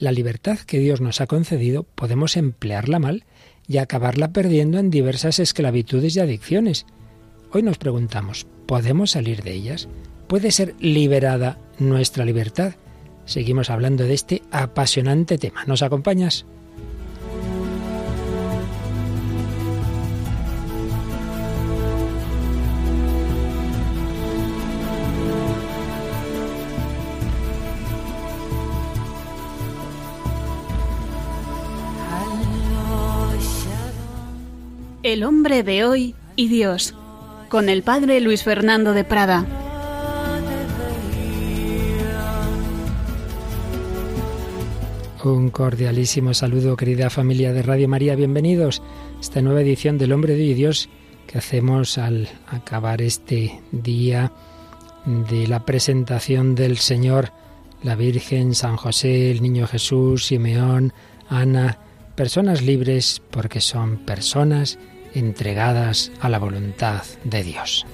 la libertad que Dios nos ha concedido podemos emplearla mal y acabarla perdiendo en diversas esclavitudes y adicciones. Hoy nos preguntamos, ¿podemos salir de ellas? ¿Puede ser liberada nuestra libertad? Seguimos hablando de este apasionante tema. ¿Nos acompañas? El hombre de hoy y Dios, con el padre Luis Fernando de Prada. Un cordialísimo saludo, querida familia de Radio María. Bienvenidos a esta nueva edición del Hombre de hoy y Dios que hacemos al acabar este día de la presentación del Señor, la Virgen, San José, el Niño Jesús, Simeón, Ana, personas libres porque son personas entregadas a la voluntad de Dios.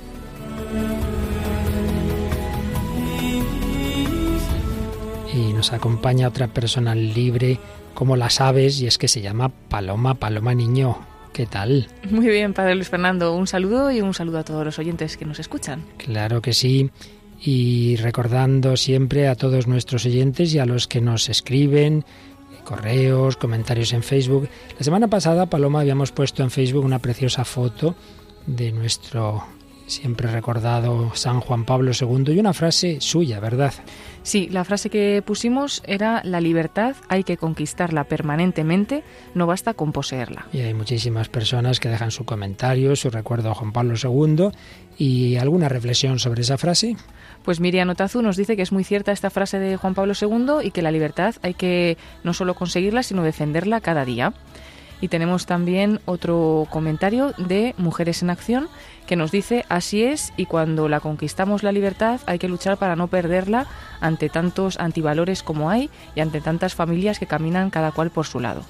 Y nos acompaña otra persona libre como las aves y es que se llama Paloma, Paloma Niño. ¿Qué tal? Muy bien, Padre Luis Fernando. Un saludo y un saludo a todos los oyentes que nos escuchan. Claro que sí. Y recordando siempre a todos nuestros oyentes y a los que nos escriben correos, comentarios en Facebook. La semana pasada, Paloma, habíamos puesto en Facebook una preciosa foto de nuestro siempre recordado San Juan Pablo II y una frase suya, ¿verdad? Sí, la frase que pusimos era la libertad hay que conquistarla permanentemente, no basta con poseerla. Y hay muchísimas personas que dejan su comentario, su recuerdo a Juan Pablo II y alguna reflexión sobre esa frase. Pues Miriam Otazu nos dice que es muy cierta esta frase de Juan Pablo II y que la libertad hay que no solo conseguirla, sino defenderla cada día. Y tenemos también otro comentario de Mujeres en Acción que nos dice así es y cuando la conquistamos la libertad hay que luchar para no perderla ante tantos antivalores como hay y ante tantas familias que caminan cada cual por su lado.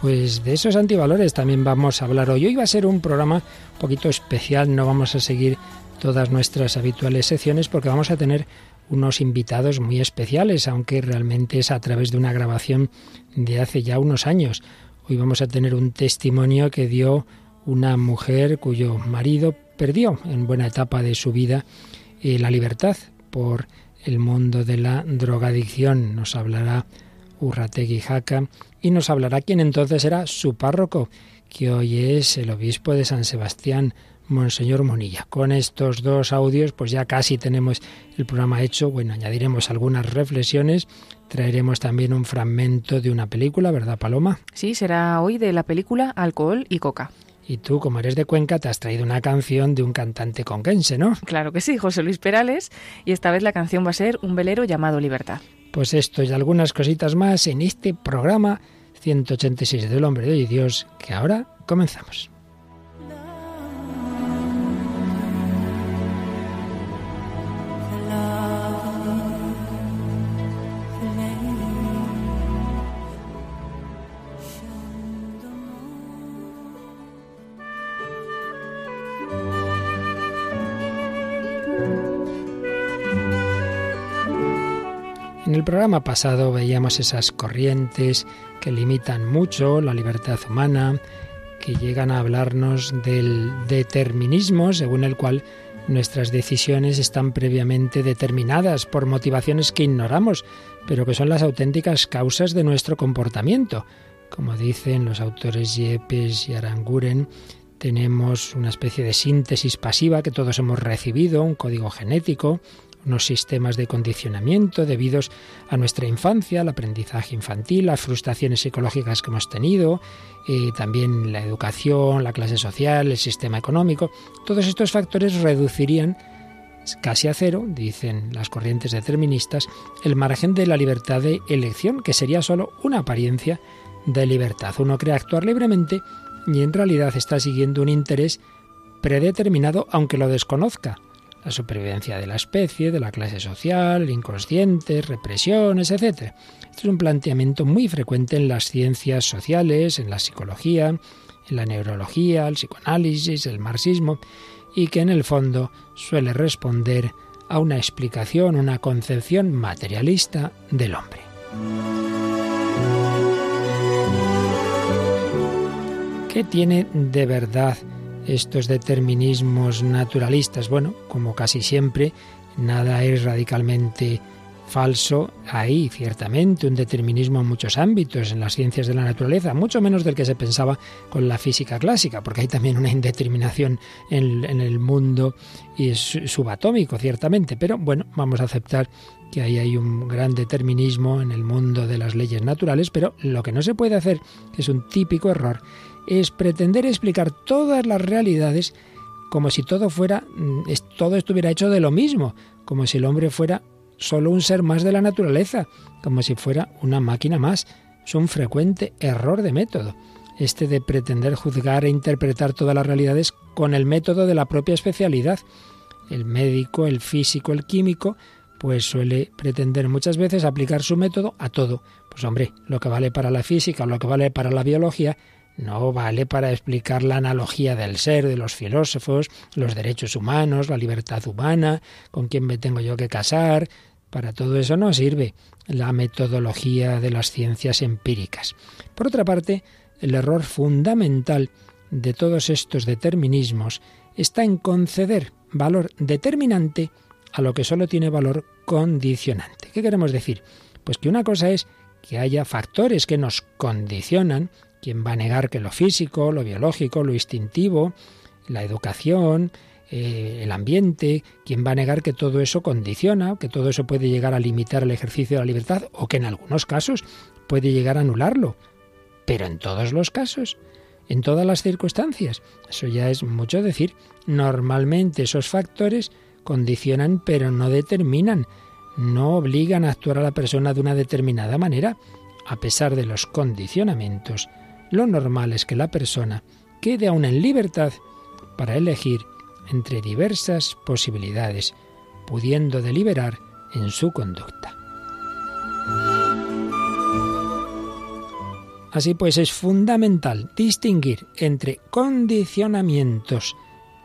Pues de esos antivalores también vamos a hablar hoy. Hoy va a ser un programa un poquito especial, no vamos a seguir todas nuestras habituales secciones porque vamos a tener unos invitados muy especiales, aunque realmente es a través de una grabación de hace ya unos años. Hoy vamos a tener un testimonio que dio una mujer cuyo marido perdió en buena etapa de su vida eh, la libertad por el mundo de la drogadicción. Nos hablará Urrategui Jaca y nos hablará quien entonces era su párroco, que hoy es el obispo de San Sebastián, Monseñor Monilla. Con estos dos audios, pues ya casi tenemos el programa hecho. Bueno, añadiremos algunas reflexiones, traeremos también un fragmento de una película, ¿verdad, Paloma? Sí, será hoy de la película Alcohol y Coca. Y tú, como eres de Cuenca, te has traído una canción de un cantante conquense, ¿no? Claro que sí, José Luis Perales, y esta vez la canción va a ser Un velero llamado Libertad. Pues esto y algunas cositas más en este programa 186 del Hombre de Dios, que ahora comenzamos. El programa pasado veíamos esas corrientes que limitan mucho la libertad humana, que llegan a hablarnos del determinismo según el cual nuestras decisiones están previamente determinadas por motivaciones que ignoramos, pero que son las auténticas causas de nuestro comportamiento. Como dicen los autores Yepes y Aranguren, tenemos una especie de síntesis pasiva que todos hemos recibido, un código genético, unos sistemas de condicionamiento debidos a nuestra infancia, al aprendizaje infantil, las frustraciones psicológicas que hemos tenido, y también la educación, la clase social, el sistema económico. Todos estos factores reducirían casi a cero, dicen las corrientes deterministas, el margen de la libertad de elección, que sería solo una apariencia de libertad. Uno cree actuar libremente y en realidad está siguiendo un interés predeterminado aunque lo desconozca la supervivencia de la especie, de la clase social, inconscientes, represiones, etc. Este es un planteamiento muy frecuente en las ciencias sociales, en la psicología, en la neurología, el psicoanálisis, el marxismo, y que en el fondo suele responder a una explicación, una concepción materialista del hombre. ¿Qué tiene de verdad estos determinismos naturalistas? Bueno, como casi siempre, nada es radicalmente falso. Hay ciertamente un determinismo en muchos ámbitos, en las ciencias de la naturaleza, mucho menos del que se pensaba con la física clásica, porque hay también una indeterminación en, el mundo y subatómico, ciertamente. Pero bueno, vamos a aceptar que ahí hay un gran determinismo en el mundo de las leyes naturales, pero lo que no se puede hacer, es un típico error, es pretender explicar todas las realidades como si todo fuera, mm, todo estuviera hecho de lo mismo, como si el hombre fuera solo un ser más de la naturaleza, como si fuera una máquina más. Es un frecuente error de método, este de pretender juzgar e interpretar todas las realidades con el método de la propia especialidad. El médico, el físico, el químico, pues suele pretender muchas veces aplicar su método a todo. Pues hombre, lo que vale para la física lo que vale para la biología no vale para explicar la analogía del ser de los filósofos, los derechos humanos, la libertad humana, con quién me tengo yo que casar. Para todo eso no sirve la metodología de las ciencias empíricas. Por otra parte, el error fundamental de todos estos determinismos está en conceder valor determinante a lo que solo tiene valor condicionante. ¿Qué queremos decir? Pues que una cosa es que haya factores que nos condicionan ¿Quién va a negar que lo físico, lo biológico, lo instintivo, la educación, eh, el ambiente, quién va a negar que todo eso condiciona, que todo eso puede llegar a limitar el ejercicio de la libertad o que en algunos casos puede llegar a anularlo? Pero en todos los casos, en todas las circunstancias, eso ya es mucho decir. Normalmente esos factores condicionan pero no determinan, no obligan a actuar a la persona de una determinada manera, a pesar de los condicionamientos lo normal es que la persona quede aún en libertad para elegir entre diversas posibilidades, pudiendo deliberar en su conducta. Así pues, es fundamental distinguir entre condicionamientos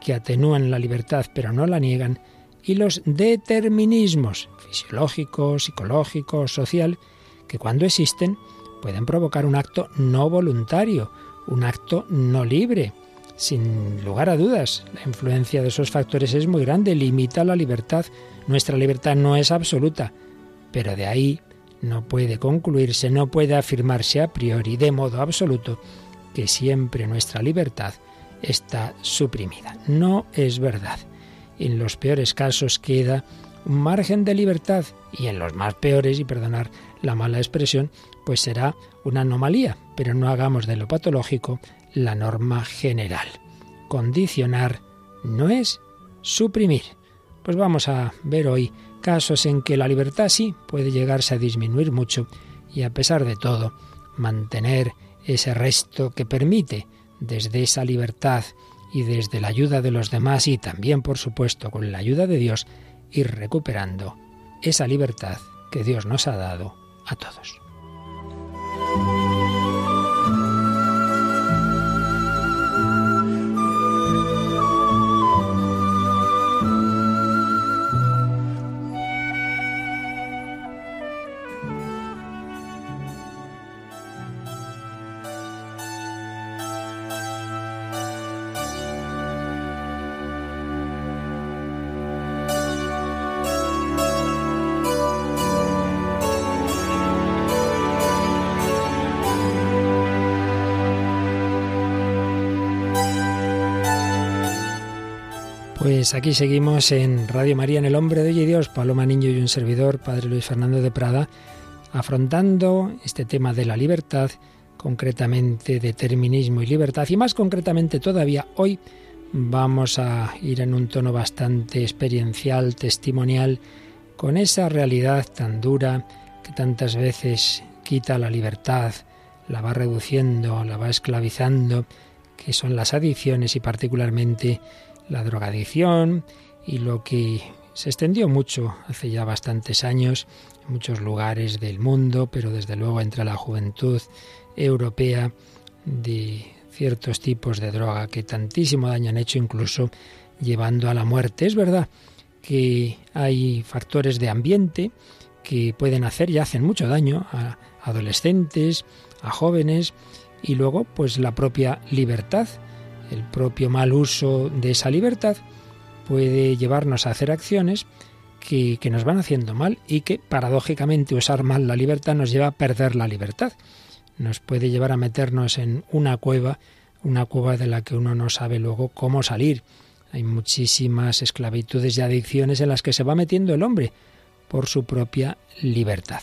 que atenúan la libertad pero no la niegan y los determinismos fisiológico, psicológico, social, que cuando existen pueden provocar un acto no voluntario, un acto no libre. Sin lugar a dudas, la influencia de esos factores es muy grande, limita la libertad. Nuestra libertad no es absoluta, pero de ahí no puede concluirse, no puede afirmarse a priori de modo absoluto que siempre nuestra libertad está suprimida. No es verdad. En los peores casos queda un margen de libertad y en los más peores, y perdonar la mala expresión, pues será una anomalía, pero no hagamos de lo patológico la norma general. Condicionar no es suprimir. Pues vamos a ver hoy casos en que la libertad sí puede llegarse a disminuir mucho y a pesar de todo mantener ese resto que permite desde esa libertad y desde la ayuda de los demás y también por supuesto con la ayuda de Dios ir recuperando esa libertad que Dios nos ha dado a todos. Pues aquí seguimos en Radio María, en El Hombre de Hoy y Dios, Paloma Niño y un servidor, Padre Luis Fernando de Prada, afrontando este tema de la libertad, concretamente determinismo y libertad, y más concretamente todavía hoy vamos a ir en un tono bastante experiencial, testimonial, con esa realidad tan dura que tantas veces quita la libertad, la va reduciendo, la va esclavizando, que son las adicciones y particularmente la drogadicción y lo que se extendió mucho hace ya bastantes años en muchos lugares del mundo, pero desde luego entre la juventud europea de ciertos tipos de droga que tantísimo daño han hecho, incluso llevando a la muerte. Es verdad que hay factores de ambiente que pueden hacer y hacen mucho daño a adolescentes, a jóvenes, y luego pues la propia libertad, el propio mal uso de esa libertad puede llevarnos a hacer acciones que, nos van haciendo mal y que paradójicamente usar mal la libertad nos lleva a perder la libertad. Nos puede llevar a meternos en una cueva, una cueva de la que uno no sabe luego cómo salir. Hay muchísimas esclavitudes y adicciones en las que se va metiendo el hombre por su propia libertad.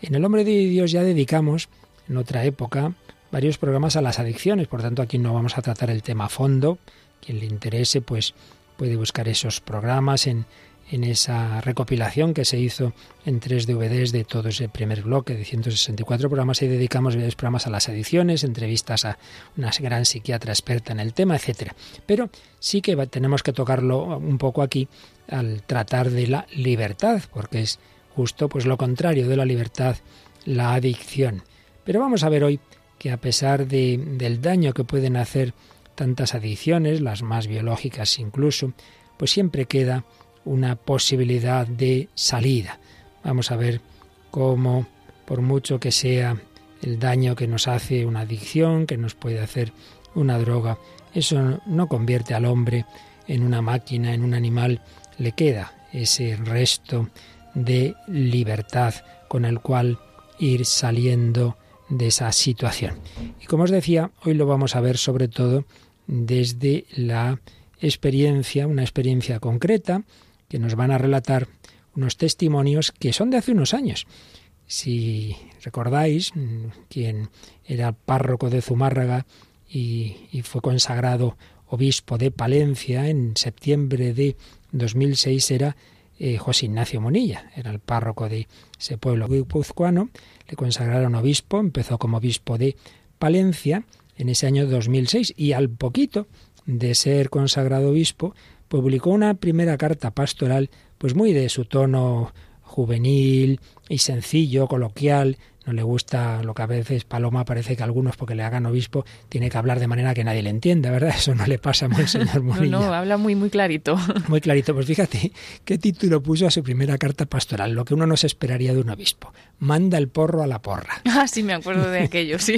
En el hombre de Dios ya dedicamos, en otra época, varios programas a las adicciones, por tanto aquí no vamos a tratar el tema a fondo. Quien le interese, pues puede buscar esos programas en, en esa recopilación que se hizo en tres DVDs de todo ese primer bloque de 164 programas y dedicamos varios programas a las ediciones, entrevistas a una gran psiquiatra experta en el tema, etcétera. Pero sí que tenemos que tocarlo un poco aquí al tratar de la libertad, porque es justo pues lo contrario de la libertad, la adicción. Pero vamos a ver hoy que a pesar de, del daño que pueden hacer tantas adicciones, las más biológicas incluso, pues siempre queda una posibilidad de salida. Vamos a ver cómo, por mucho que sea el daño que nos hace una adicción, que nos puede hacer una droga, eso no convierte al hombre en una máquina, en un animal, le queda ese resto de libertad con el cual ir saliendo de esa situación. Y como os decía, hoy lo vamos a ver sobre todo desde la experiencia, una experiencia concreta que nos van a relatar unos testimonios que son de hace unos años. Si recordáis, quien era párroco de Zumárraga y, fue consagrado obispo de Palencia en septiembre de 2006 era eh, José Ignacio Monilla, era el párroco de ese pueblo guipuzcoano, le consagraron obispo, empezó como obispo de Palencia en ese año 2006 y al poquito de ser consagrado obispo, publicó una primera carta pastoral, pues muy de su tono juvenil y sencillo, coloquial, no le gusta lo que a veces Paloma parece que algunos porque le hagan obispo tiene que hablar de manera que nadie le entienda, ¿verdad? Eso no le pasa a señor Monilla. no, no, habla muy muy clarito. Muy clarito. Pues fíjate qué título puso a su primera carta pastoral, lo que uno no se esperaría de un obispo. Manda el porro a la porra. Ah, sí, me acuerdo de aquello, sí.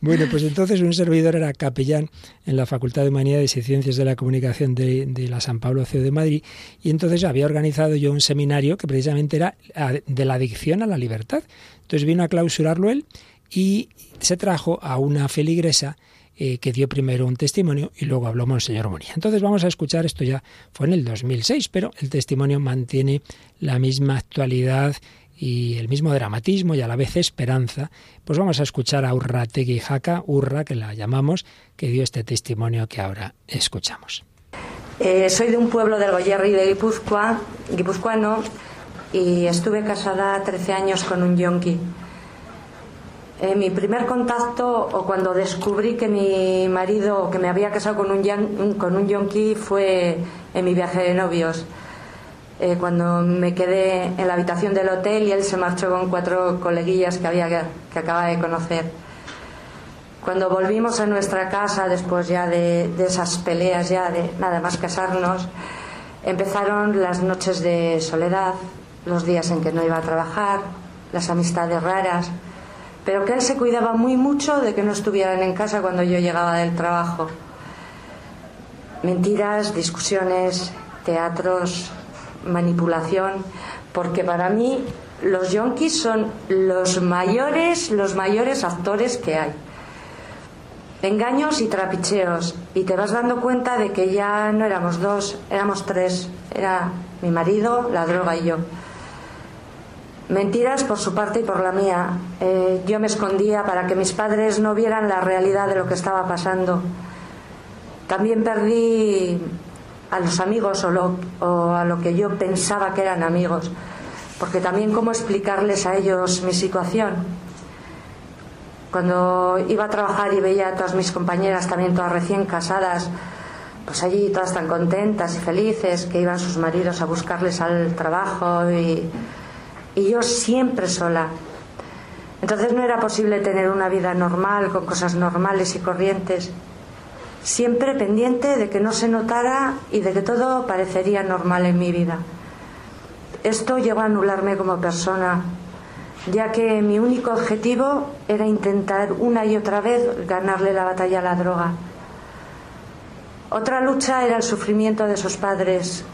bueno, pues entonces un servidor era capellán en la Facultad de Humanidades y Ciencias de la Comunicación de, de la San Pablo CEO de Madrid y entonces había organizado yo un seminario que precisamente era de la adicción a la libertad. Entonces vino a clausurarlo él y se trajo a una feligresa eh, que dio primero un testimonio y luego habló Monseñor Monía. Entonces vamos a escuchar, esto ya fue en el 2006, pero el testimonio mantiene la misma actualidad y el mismo dramatismo y a la vez esperanza, pues vamos a escuchar a Urra Jaca, Urra, que la llamamos, que dio este testimonio que ahora escuchamos. Eh, soy de un pueblo del Goyerri de Guipúzcoa, guipuzcoano, y estuve casada 13 años con un yonki. Eh, mi primer contacto o cuando descubrí que mi marido, que me había casado con un, con un yonki, fue en mi viaje de novios. Eh, cuando me quedé en la habitación del hotel y él se marchó con cuatro coleguillas que, había, que acaba de conocer. Cuando volvimos a nuestra casa, después ya de, de esas peleas, ya de nada más casarnos, empezaron las noches de soledad, los días en que no iba a trabajar, las amistades raras, pero que él se cuidaba muy mucho de que no estuvieran en casa cuando yo llegaba del trabajo. Mentiras, discusiones, teatros, manipulación, porque para mí los yonkis son los mayores, los mayores actores que hay. Engaños y trapicheos, y te vas dando cuenta de que ya no éramos dos, éramos tres, era mi marido, la droga y yo. Mentiras por su parte y por la mía. Eh, yo me escondía para que mis padres no vieran la realidad de lo que estaba pasando. También perdí a los amigos o, o a lo que yo pensaba que eran amigos, porque también cómo explicarles a ellos mi situación. Cuando iba a trabajar y veía a todas mis compañeras, también todas recién casadas, pues allí todas tan contentas y felices, que iban sus maridos a buscarles al trabajo y y yo siempre sola. Entonces no era posible tener una vida normal, con cosas normales y corrientes, siempre pendiente de que no se notara y de que todo parecería normal en mi vida. Esto llegó a anularme como persona ya que mi único objetivo era intentar una y otra vez ganarle la batalla a la droga. Otra lucha era el sufrimiento de sus padres,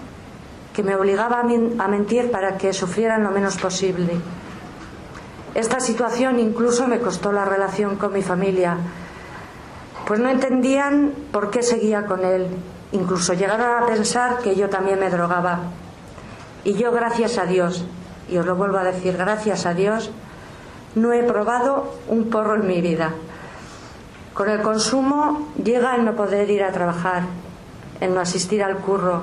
que me obligaba a mentir para que sufrieran lo menos posible. Esta situación incluso me costó la relación con mi familia, pues no entendían por qué seguía con él. Incluso llegaron a pensar que yo también me drogaba. Y yo, gracias a Dios, y os lo vuelvo a decir, gracias a Dios, no he probado un porro en mi vida. Con el consumo llega el no poder ir a trabajar, el no asistir al curro.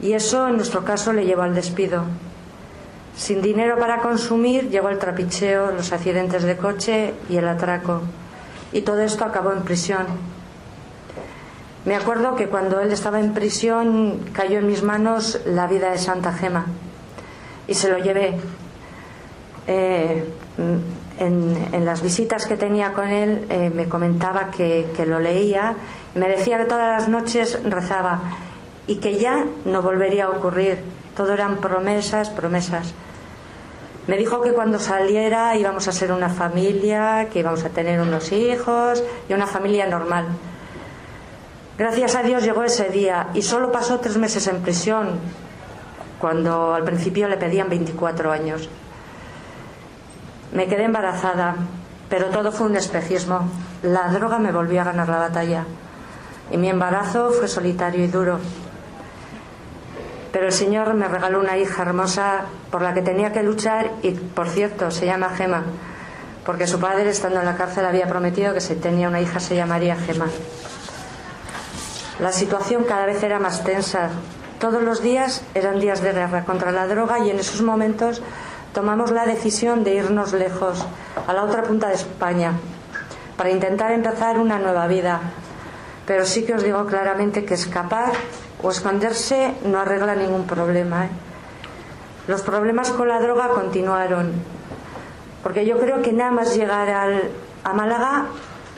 Y eso en nuestro caso le llevó al despido. Sin dinero para consumir llegó el trapicheo, los accidentes de coche y el atraco y todo esto acabó en prisión. Me acuerdo que cuando él estaba en prisión cayó en mis manos la vida de Santa Gema y se lo llevé. Eh, en, las visitas que tenía con él eh, me comentaba que, lo leía y me decía que todas las noches rezaba y que ya no volvería a ocurrir. Todo eran promesas, promesas. Me dijo que cuando saliera íbamos a ser una familia, que íbamos a tener unos hijos y una familia normal. Gracias a Dios llegó ese día y solo pasó tres meses en prisión, cuando al principio le pedían 24 años. Me quedé embarazada, pero todo fue un espejismo. La droga me volvió a ganar la batalla y mi embarazo fue solitario y duro. Pero el Señor me regaló una hija hermosa por la que tenía que luchar y, por cierto, se llama Gema, porque su padre, estando en la cárcel, había prometido que si tenía una hija se llamaría Gema. La situación cada vez era más tensa. Todos los días eran días de guerra contra la droga y en esos momentos tomamos la decisión de irnos lejos, a la otra punta de España, para intentar empezar una nueva vida. Pero sí que os digo claramente que escapar o esconderse no arregla ningún problema. ¿eh? Los problemas con la droga continuaron, porque yo creo que nada más llegar a Málaga,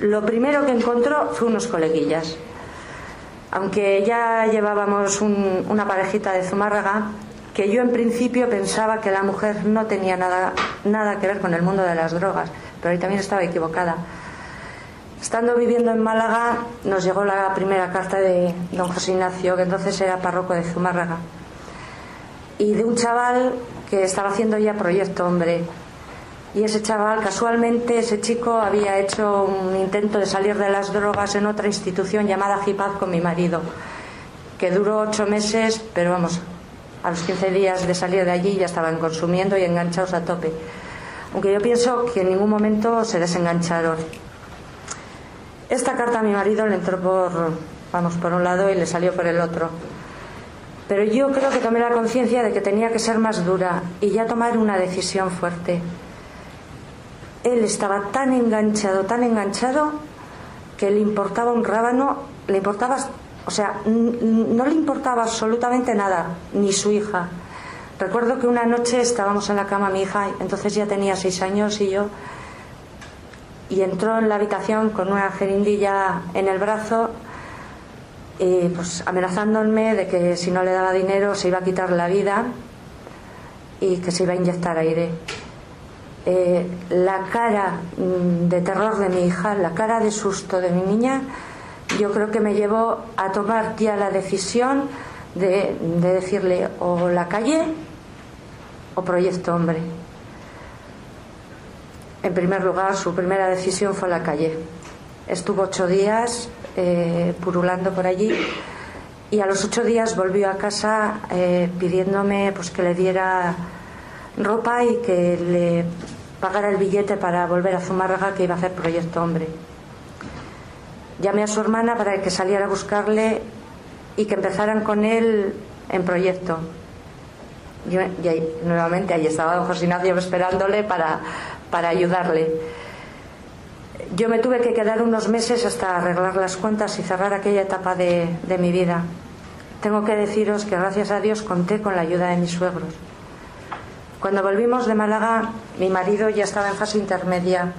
lo primero que encontró fue unos coleguillas. Aunque ya llevábamos una parejita de Zumárraga, que yo en principio pensaba que la mujer no tenía nada, nada que ver con el mundo de las drogas, pero ahí también estaba equivocada. Estando viviendo en Málaga, nos llegó la primera carta de don José Ignacio, que entonces era párroco de Zumárraga, y de un chaval que estaba haciendo ya Proyecto Hombre. Y ese chaval, casualmente, ese chico había hecho un intento de salir de las drogas en otra institución llamada Jipaz con mi marido, que duró ocho meses, pero vamos, a los 15 días de salir de allí ya estaban consumiendo y enganchados a tope. Aunque yo pienso que en ningún momento se desengancharon. Esta carta a mi marido le entró por, vamos, por un lado y le salió por el otro. Pero yo creo que tomé la conciencia de que tenía que ser más dura y ya tomar una decisión fuerte. Él estaba tan enganchado, tan enganchado, que le importaba un rábano, le importaba, o sea, no le importaba absolutamente nada, ni su hija. Recuerdo que una noche estábamos en la cama mi hija, entonces ya tenía seis años y yo, y entró en la habitación con una jerindilla en el brazo, y pues amenazándome de que si no le daba dinero se iba a quitar la vida y que se iba a inyectar aire. Eh, la cara mm, de terror de mi hija, la cara de susto de mi niña, yo creo que me llevó a tomar ya la decisión de, de decirle o la calle o proyecto hombre. En primer lugar, su primera decisión fue la calle. Estuvo ocho días eh, purulando por allí y a los ocho días volvió a casa eh, pidiéndome pues, que le diera ropa y que le pagara el billete para volver a Zumárraga que iba a hacer Proyecto Hombre. Llamé a su hermana para que saliera a buscarle y que empezaran con él en proyecto. y nuevamente ahí estaba don José Ignacio esperándole para, para ayudarle. Yo me tuve que quedar unos meses hasta arreglar las cuentas y cerrar aquella etapa de, de mi vida. Tengo que deciros que gracias a Dios conté con la ayuda de mis suegros. Cuando volvimos de Málaga, mi marido ya estaba en fase intermedia.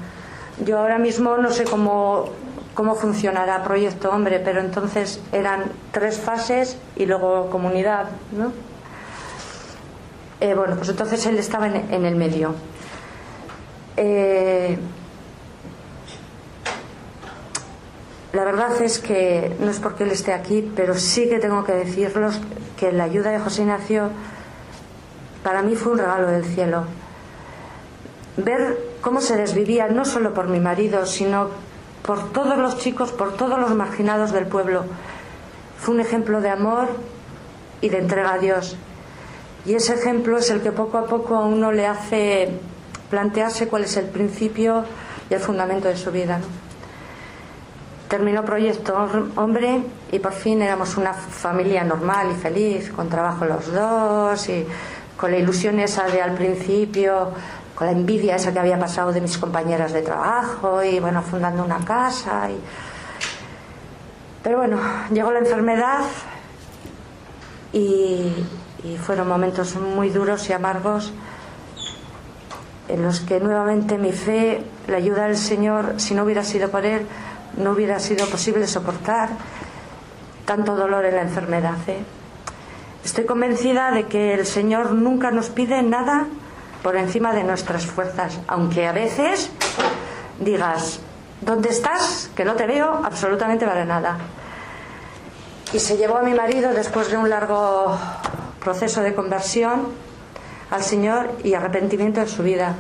Yo ahora mismo no sé cómo, cómo funcionará Proyecto Hombre, pero entonces eran tres fases y luego comunidad, ¿no? Eh, bueno, pues entonces él estaba en, en el medio. Eh, la verdad es que no es porque él esté aquí, pero sí que tengo que decirlos que la ayuda de José Ignacio para mí fue un regalo del cielo. Ver cómo se desvivía no solo por mi marido, sino por todos los chicos, por todos los marginados del pueblo. Fue un ejemplo de amor y de entrega a Dios. Y ese ejemplo es el que poco a poco a uno le hace plantearse cuál es el principio y el fundamento de su vida. Terminó Proyecto Hombre y por fin éramos una familia normal y feliz, con trabajo los dos y con la ilusión esa de al principio, con la envidia esa que había pasado de mis compañeras de trabajo y bueno, fundando una casa. Y... Pero bueno, llegó la enfermedad y, y fueron momentos muy duros y amargos en los que nuevamente mi fe, la ayuda del Señor, si no hubiera sido por Él, no hubiera sido posible soportar tanto dolor en la enfermedad. ¿eh? Estoy convencida de que el Señor nunca nos pide nada por encima de nuestras fuerzas, aunque a veces digas, ¿dónde estás? Que no te veo absolutamente para nada. Y se llevó a mi marido después de un largo proceso de conversión al Señor y arrepentimiento en su vida.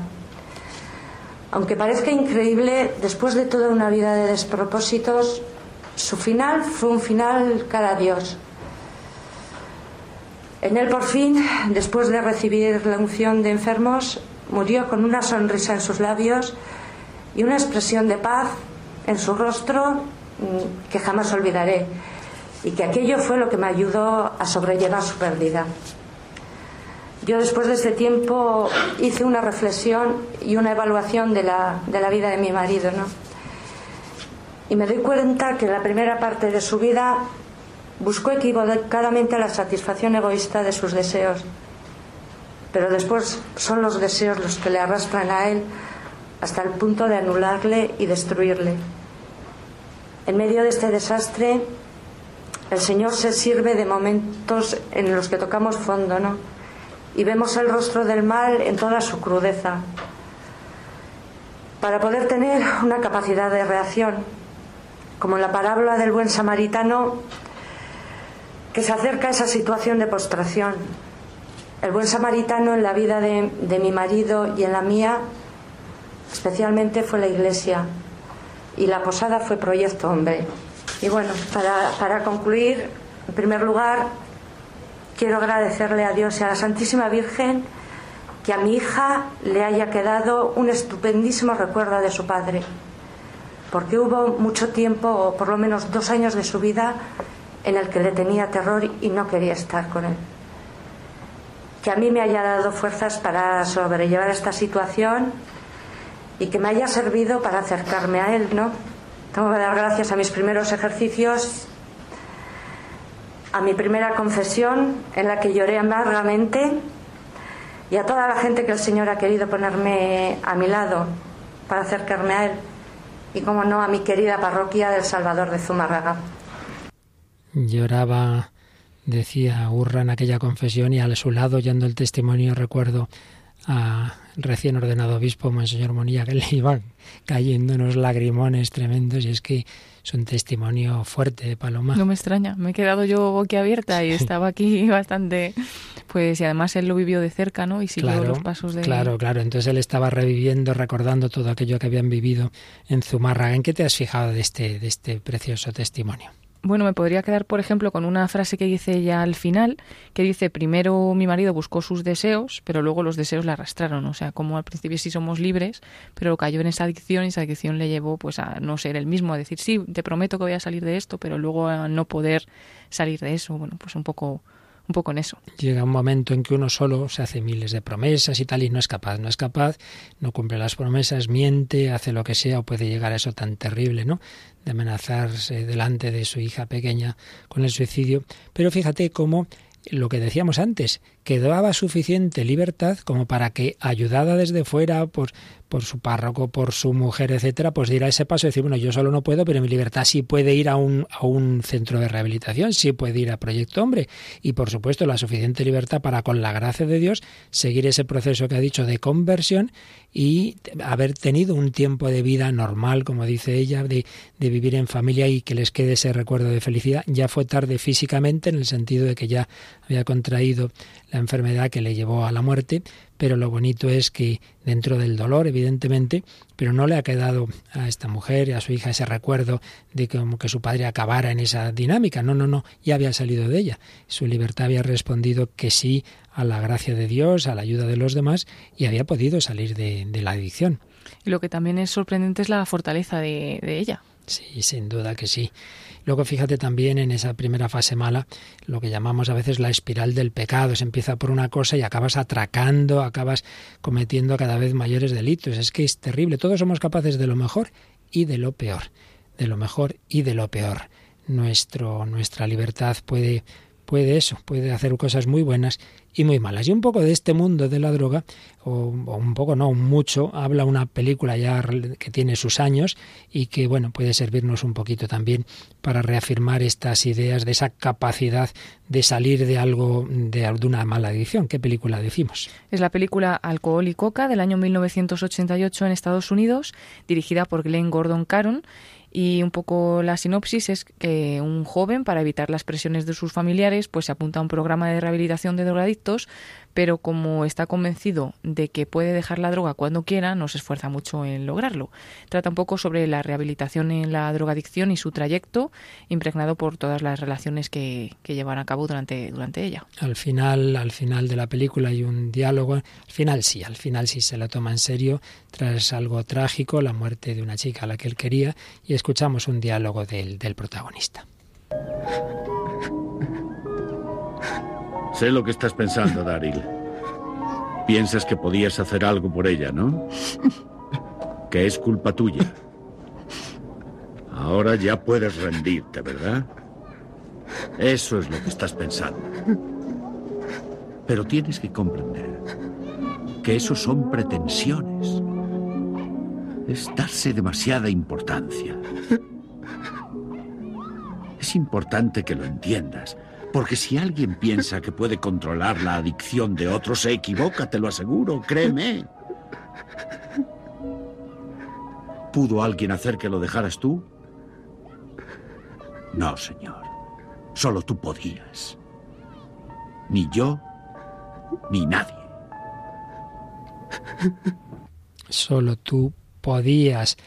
Aunque parezca increíble, después de toda una vida de despropósitos, su final fue un final cara a Dios. En él, por fin, después de recibir la unción de enfermos, murió con una sonrisa en sus labios y una expresión de paz en su rostro mm, que jamás olvidaré y que aquello fue lo que me ayudó a sobrellevar su pérdida. Yo después de este tiempo hice una reflexión y una evaluación de la, de la vida de mi marido, ¿no? Y me doy cuenta que la primera parte de su vida buscó equivocadamente la satisfacción egoísta de sus deseos, pero después son los deseos los que le arrastran a él hasta el punto de anularle y destruirle. En medio de este desastre, el Señor se sirve de momentos en los que tocamos fondo, ¿no? Y vemos el rostro del mal en toda su crudeza, para poder tener una capacidad de reacción, como en la parábola del buen samaritano que se acerca a esa situación de postración. El buen samaritano en la vida de, de mi marido y en la mía, especialmente fue la iglesia, y la posada fue Proyecto Hombre. Y bueno, para, para concluir, en primer lugar, quiero agradecerle a Dios y a la Santísima Virgen que a mi hija le haya quedado un estupendísimo recuerdo de su padre, porque hubo mucho tiempo, o por lo menos dos años de su vida, en el que le tenía terror y no quería estar con él. Que a mí me haya dado fuerzas para sobrellevar esta situación y que me haya servido para acercarme a él, ¿no? Tengo que dar gracias a mis primeros ejercicios a mi primera confesión en la que lloré amargamente y a toda la gente que el Señor ha querido ponerme a mi lado para acercarme a Él y, como no, a mi querida parroquia del Salvador de Zumárraga. Lloraba, decía Urra en aquella confesión y a su lado, yendo el testimonio, recuerdo a recién ordenado obispo, Monseñor Monilla, que le iban cayendo unos lagrimones tremendos y es que es un testimonio fuerte, Paloma. No me extraña, me he quedado yo boquiabierta y estaba aquí bastante, pues y además él lo vivió de cerca, ¿no? Y siguió los pasos de... Claro, claro, entonces él estaba reviviendo, recordando todo aquello que habían vivido en Zumárraga. ¿En qué te has fijado de este, de este precioso testimonio? Bueno, me podría quedar, por ejemplo, con una frase que dice ella al final, que dice, primero mi marido buscó sus deseos, pero luego los deseos le arrastraron. O sea, como al principio sí somos libres, pero cayó en esa adicción y esa adicción le llevó pues a no ser el mismo, a decir, sí, te prometo que voy a salir de esto, pero luego a no poder salir de eso. Bueno, pues un poco un poco en eso. Llega un momento en que uno solo se hace miles de promesas y tal y no es capaz, no es capaz, no cumple las promesas, miente, hace lo que sea o puede llegar a eso tan terrible, ¿no? De amenazarse delante de su hija pequeña con el suicidio. Pero fíjate cómo lo que decíamos antes, que daba suficiente libertad como para que, ayudada desde fuera por, por su párroco, por su mujer, etcétera, pues ir a ese paso y decir, bueno, yo solo no puedo, pero mi libertad sí puede ir a un, a un centro de rehabilitación, sí puede ir a Proyecto Hombre. Y por supuesto, la suficiente libertad para, con la gracia de Dios, seguir ese proceso que ha dicho de conversión y haber tenido un tiempo de vida normal, como dice ella, de, de vivir en familia y que les quede ese recuerdo de felicidad. Ya fue tarde físicamente, en el sentido de que ya había contraído la enfermedad que le llevó a la muerte, pero lo bonito es que dentro del dolor, evidentemente, pero no le ha quedado a esta mujer y a su hija ese recuerdo de como que su padre acabara en esa dinámica. No, no, no, ya había salido de ella. Su libertad había respondido que sí a la gracia de Dios, a la ayuda de los demás y había podido salir de, la adicción. Y lo que también es sorprendente es la fortaleza de, de ella. Sí, sin duda que sí. Luego fíjate también en esa primera fase mala, lo que llamamos a veces la espiral del pecado. Se empieza por una cosa y acabas atracando, acabas cometiendo cada vez mayores delitos. Es que es terrible. Todos somos capaces de lo mejor y de lo peor. De lo mejor y de lo peor. Nuestro, nuestra libertad puede puede eso, puede hacer cosas muy buenas y muy malas. Y un poco de este mundo de la droga, o, un poco no, mucho, habla una película ya que tiene sus años y que, bueno, puede servirnos un poquito también para reafirmar estas ideas de esa capacidad de salir de algo, de, de una mala adicción. ¿Qué película decimos? Es la película Alcohol y Coca del año 1988 en Estados Unidos, dirigida por Glenn Gordon Caron y un poco la sinopsis es que un joven, para evitar las presiones de sus familiares, pues se apunta a un programa de rehabilitación de drogadictos, pero como está convencido de que puede dejar la droga cuando quiera, no se esfuerza mucho en lograrlo. Trata un poco sobre la rehabilitación en la drogadicción y su trayecto, impregnado por todas las relaciones que, que llevan a cabo durante, durante ella. Al final, al final de la película hay un diálogo. Al final sí, al final sí se lo toma en serio, tras algo trágico, la muerte de una chica a la que él quería, y escuchamos un diálogo del, del protagonista. Sé lo que estás pensando, Daryl. Piensas que podías hacer algo por ella, ¿no? Que es culpa tuya. Ahora ya puedes rendirte, ¿verdad? Eso es lo que estás pensando. Pero tienes que comprender que eso son pretensiones. Es darse demasiada importancia. Es importante que lo entiendas. Porque si alguien piensa que puede controlar la adicción de otro, se equivoca, te lo aseguro, créeme. ¿Pudo alguien hacer que lo dejaras tú? No, señor. Solo tú podías. Ni yo, ni nadie. Solo tú podías.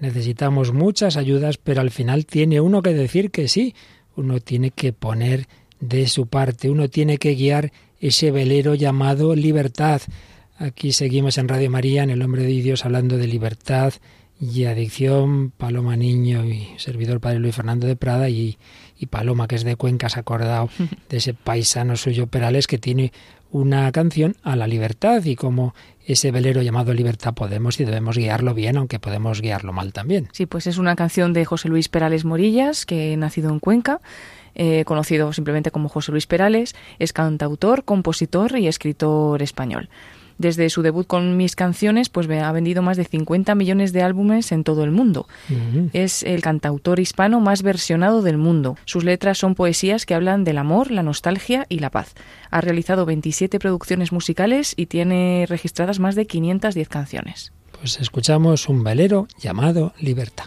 Necesitamos muchas ayudas, pero al final tiene uno que decir que sí. Uno tiene que poner de su parte. Uno tiene que guiar ese velero llamado libertad. Aquí seguimos en Radio María, en El Hombre de Dios, hablando de libertad y adicción. Paloma Niño y servidor Padre Luis Fernando de Prada y, y Paloma, que es de Cuenca, se ha acordado de ese paisano suyo Perales que tiene una canción a la libertad y como ese velero llamado libertad podemos y debemos guiarlo bien, aunque podemos guiarlo mal también. Sí, pues es una canción de José Luis Perales Morillas, que nacido en Cuenca eh, conocido simplemente como José Luis Perales, es cantautor, compositor y escritor español. Desde su debut con mis canciones, pues ha vendido más de 50 millones de álbumes en todo el mundo. Es el cantautor hispano más versionado del mundo. Sus letras son poesías que hablan del amor, la nostalgia y la paz. Ha realizado 27 producciones musicales y tiene registradas más de 510 canciones. Pues escuchamos un velero llamado Libertad.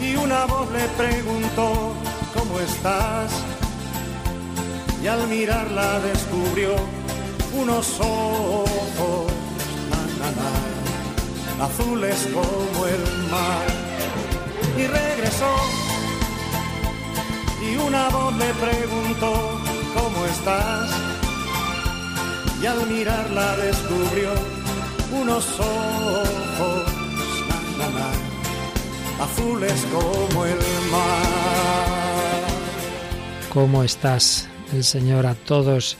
Y una voz le preguntó ¿cómo estás? Y al mirarla descubrió unos ojos na, azules como el mar y regresó y una voz le preguntó ¿cómo estás? Y al mirarla descubrió unos ojos azules como el mar. ¿Cómo estás? El Señor a todos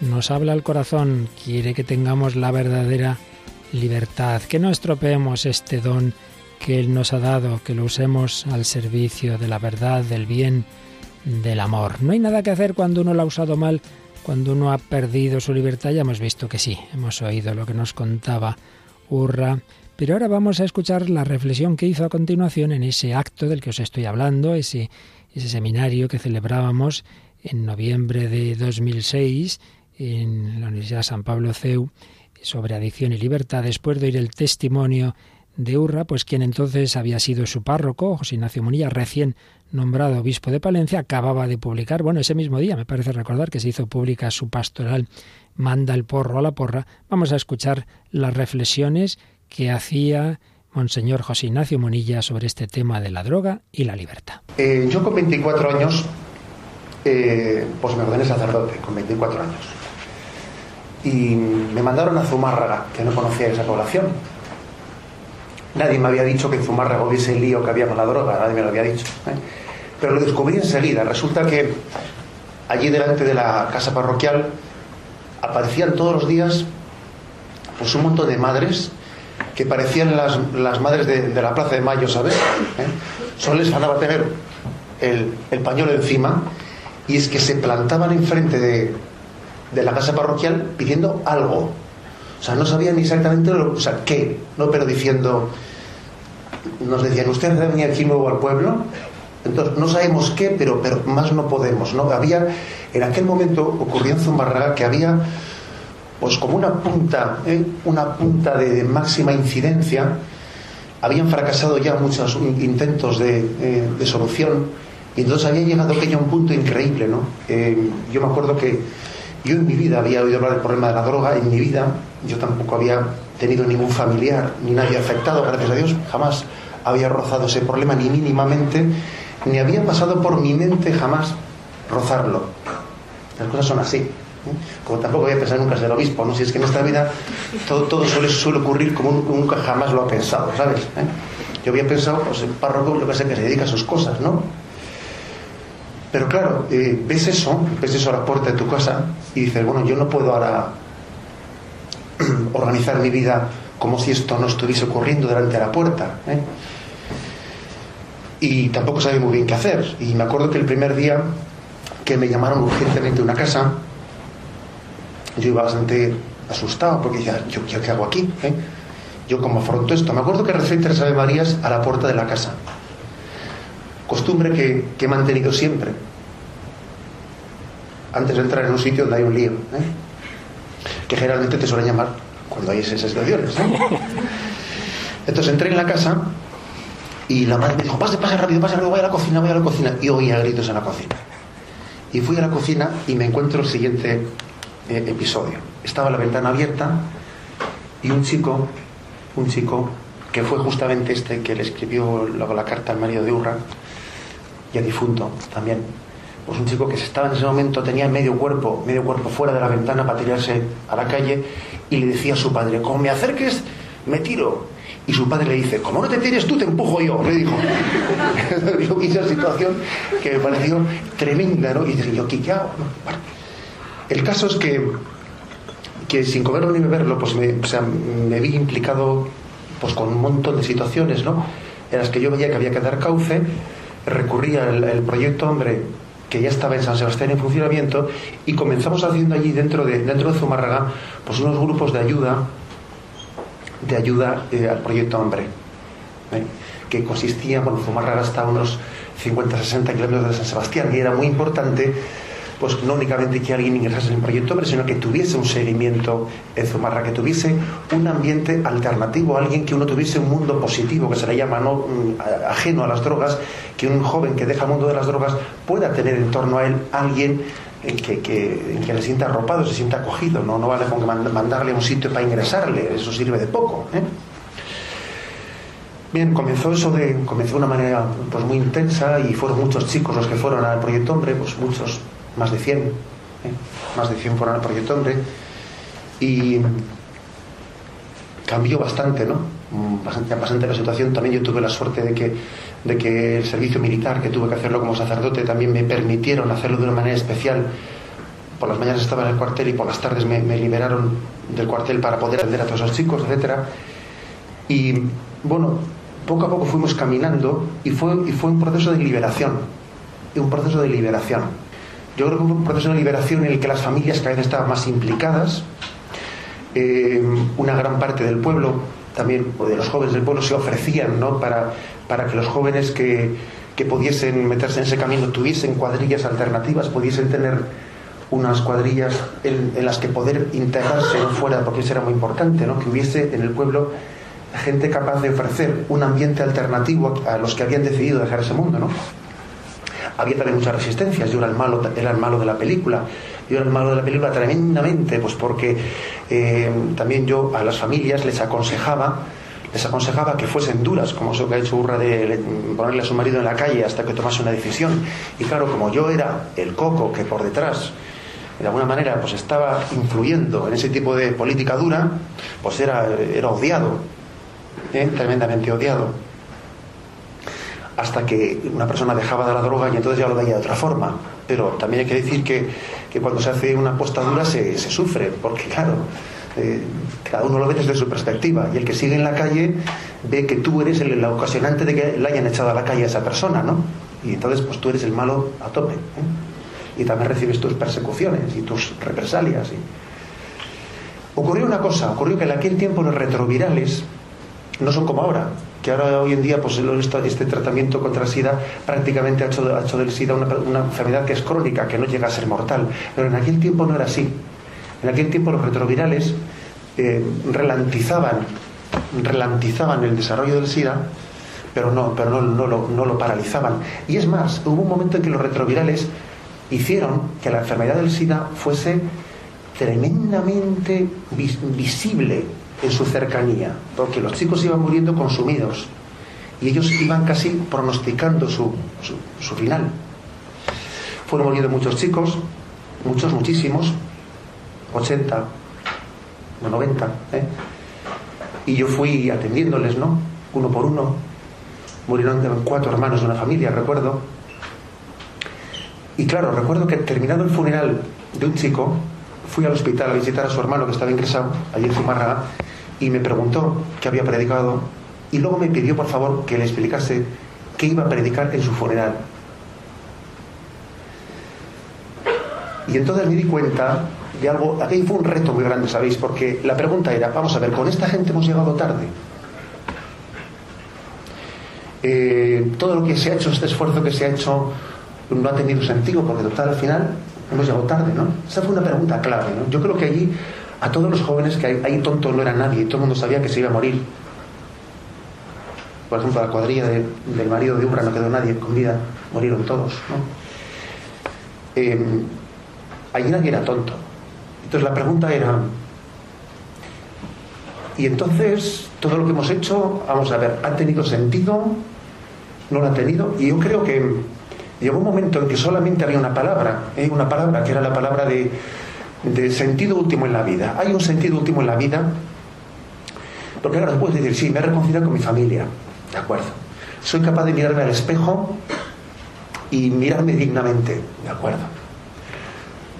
nos habla al corazón, quiere que tengamos la verdadera libertad, que no estropeemos este don que Él nos ha dado, que lo usemos al servicio de la verdad, del bien, del amor. No hay nada que hacer cuando uno lo ha usado mal, cuando uno ha perdido su libertad, ya hemos visto que sí, hemos oído lo que nos contaba Urra pero ahora vamos a escuchar la reflexión que hizo a continuación en ese acto del que os estoy hablando, ese, ese seminario que celebrábamos en noviembre de 2006 en la Universidad San Pablo CEU sobre adicción y libertad, después de oír el testimonio de Urra, pues quien entonces había sido su párroco, José Ignacio Munilla, recién nombrado obispo de Palencia, acababa de publicar, bueno, ese mismo día, me parece recordar que se hizo pública su pastoral Manda el porro a la porra. Vamos a escuchar las reflexiones que hacía Monseñor José Ignacio Monilla sobre este tema de la droga y la libertad. Eh, yo con 24 años, eh, pues me ordené sacerdote, con 24 años. Y me mandaron a Zumárraga, que no conocía esa población. Nadie me había dicho que en Zumárraga hubiese el lío que había con la droga, nadie me lo había dicho. ¿eh? Pero lo descubrí enseguida. Resulta que allí delante de la casa parroquial aparecían todos los días pues un montón de madres que parecían las, las madres de, de, la Plaza de Mayo, ¿sabes? ¿Eh? Solo les faltaba tener el, el, pañuelo encima y es que se plantaban enfrente de, de, la casa parroquial pidiendo algo. O sea, no sabían exactamente lo, o sea, qué, ¿no? Pero diciendo, nos decían, ¿usted venía aquí nuevo al pueblo? Entonces, no sabemos qué, pero, pero más no podemos, ¿no? Había, en aquel momento ocurrió en Zumbarraga que había pues como una punta, ¿eh? una punta de, máxima incidencia. Habían fracasado ya muchos intentos de, eh, de, solución y entonces había llegado aquello a un punto increíble. ¿no? Eh, yo me acuerdo que yo en mi vida había oído hablar del problema de la droga, en mi vida yo tampoco había tenido ningún familiar ni nadie afectado, gracias a Dios, jamás había rozado ese problema ni mínimamente, ni había pasado por mi mente jamás rozarlo. Las cosas son así como tampoco voy a pensar nunca ser obispo, ¿no? Si es que en esta vida todo, todo suele, suele ocurrir como nunca jamás lo ha pensado, ¿sabes? ¿Eh? Yo había pensado, pues el párroco, yo que sé, que se dedica a sus cosas, ¿no? Pero claro, eh, ves eso, ves eso a la puerta de tu casa y dices, bueno, yo no puedo ahora organizar mi vida como si esto no estuviese ocurriendo delante de la puerta. ¿eh? Y tampoco sabía muy bien qué hacer. Y me acuerdo que el primer día que me llamaron urgentemente a una casa, yo iba bastante asustado porque decía, ¿yo, qué hago aquí? ¿Eh? Yo cómo afronto esto. Me acuerdo que recé tres Ave Marías a la puerta de la casa. Costumbre que, he mantenido siempre. Antes de entrar en un sitio donde hay un lío. ¿eh? Que generalmente te suelen llamar cuando hay esas situaciones. Entonces entré en la casa y la madre me dijo, pase, pase rápido, pase rápido, voy a la cocina, voy a la cocina. Y oía gritos en la cocina. Y fui a la cocina y me encuentro el siguiente eh, episodio. Estaba la ventana abierta y un chico, un chico que fue justamente este que le escribió la carta al marido de Urra, ya difunto también, pues un chico que estaba en ese momento, tenía medio cuerpo, medio cuerpo fuera de la ventana para tirarse a la calle y le decía a su padre, como me acerques, me tiro. Y su padre le dice, como no te tires tú, te empujo yo, le dijo. yo vi esa situación que me pareció tremenda, ¿no? Y dije, yo, ¿qué, hago? El caso es que, que sin comerlo ni beberlo, pues me, o sea, me vi implicado pues con un montón de situaciones, ¿no? En las que yo veía que había que dar cauce, recurría al, proyecto Hombre, que ya estaba en San Sebastián en funcionamiento, y comenzamos haciendo allí dentro de, dentro de Zumárraga, pues unos grupos de ayuda, de ayuda eh, al proyecto Hombre, ¿eh? que consistía, bueno, Zumárraga está a unos 50-60 kilómetros de San Sebastián, y era muy importante pues no únicamente que alguien ingresase en el proyecto sino que tuviese un seguimiento en Zumarra, que tuviese un ambiente alternativo, alguien que uno tuviese un mundo positivo, que se le llama no mm, ajeno a las drogas, que un joven que deja el mundo de las drogas pueda tener en torno a él alguien que, que, que le sienta arropado, se sienta acogido, no, no vale con mandarle a un sitio para ingresarle, eso sirve de poco. ¿eh? Bien, comenzó eso de, comenzó de una manera pues muy intensa y fueron muchos chicos los que fueron al proyecto Hombre, pues muchos más de 100, ¿eh? más de 100 fueron al proyecto Hombre, y cambió bastante, ¿no? Mm, bastante, bastante la situación. También yo tuve la suerte de que, de que el servicio militar, que tuve que hacerlo como sacerdote, también me permitieron hacerlo de una manera especial. Por las mañanas estaba en el cuartel y por las tardes me, liberaron del cuartel para poder atender a todos esos chicos, etc. Y bueno, poco a poco fuimos caminando y fue, y fue un proceso de liberación, un proceso de liberación yo creo que fue un proceso de liberación en el que las familias cada vez estaban más implicadas. Eh, una gran parte del pueblo, también de los jóvenes del pueblo, se ofrecían ¿no? para, para que los jóvenes que, que pudiesen meterse en ese camino tuviesen cuadrillas alternativas, pudiesen tener unas cuadrillas en, las que poder integrarse fuera, porque eso era muy importante, ¿no? que hubiese en el pueblo gente capaz de ofrecer un ambiente alternativo a los que habían decidido dejar ese mundo. ¿no? Había también muchas resistencias. Yo era el malo, era el malo de la película. Yo era el malo de la película tremendamente, pues porque eh, también yo a las familias les aconsejaba les aconsejaba que fuesen duras, como eso que ha hecho Urra de ponerle a su marido en la calle hasta que tomase una decisión. Y claro, como yo era el coco que por detrás, de alguna manera, pues estaba influyendo en ese tipo de política dura, pues era, era odiado, ¿eh? tremendamente odiado hasta que una persona dejaba de la droga y entonces ya lo veía de otra forma. Pero también hay que decir que, que cuando se hace una apostadura se, se sufre, porque claro, eh, cada uno lo ve desde su perspectiva y el que sigue en la calle ve que tú eres el, ocasionante de que le hayan echado a la calle a esa persona, ¿no? Y entonces pues tú eres el malo a tope. ¿eh? Y también recibes tus persecuciones y tus represalias. Ocurrió una cosa, ocurrió que en aquel tiempo los retrovirales no son como ahora que ahora hoy en día pues este tratamiento contra el SIDA prácticamente ha hecho, del SIDA una, enfermedad que es crónica, que no llega a ser mortal. Pero en aquel tiempo no era así. En aquel tiempo los retrovirales eh, relantizaban, el desarrollo del SIDA, pero no, pero no, no, lo, no lo paralizaban. Y es más, hubo un momento en que los retrovirales hicieron que la enfermedad del SIDA fuese tremendamente visible en su cercanía, porque los chicos iban muriendo consumidos y ellos iban casi pronosticando su, su, final. Fueron muriendo muchos chicos, muchos, muchísimos, 80 o 90, ¿eh? y yo fui atendiéndoles, ¿no? Uno por uno. Murieron cuatro hermanos de una familia, recuerdo. Y claro, recuerdo que terminado el funeral de un chico, fui al hospital a visitar a su hermano que estaba ingresado allí en Zumárraga y me preguntó qué había predicado y luego me pidió por favor que le explicase qué iba a predicar en su funeral. Y entonces me di cuenta de algo, aquí fue un reto muy grande, ¿sabéis? Porque la pregunta era, vamos a ver, con esta gente hemos llegado tarde. Eh, todo lo que se ha hecho, este esfuerzo que se ha hecho, no ha tenido sentido, porque total, al final hemos llegado tarde, ¿no? Esa fue una pregunta clave, ¿no? Yo creo que allí, a todos los jóvenes, que ahí tonto no era nadie, todo el mundo sabía que se iba a morir. Por ejemplo, la cuadrilla del marido de Umbra no quedó nadie con vida, murieron todos, ¿no? Eh, allí nadie era tonto. Entonces la pregunta era, y entonces todo lo que hemos hecho, vamos a ver, ¿ha tenido sentido? ¿No lo ha tenido? Y yo creo que llegó un momento en que solamente había una palabra, ¿eh? una palabra que era la palabra de, sentido último en la vida. Hay un sentido último en la vida, porque ahora puedes decir, sí, me he reconciliado con mi familia, de acuerdo. Soy capaz de mirarme al espejo y mirarme dignamente, de acuerdo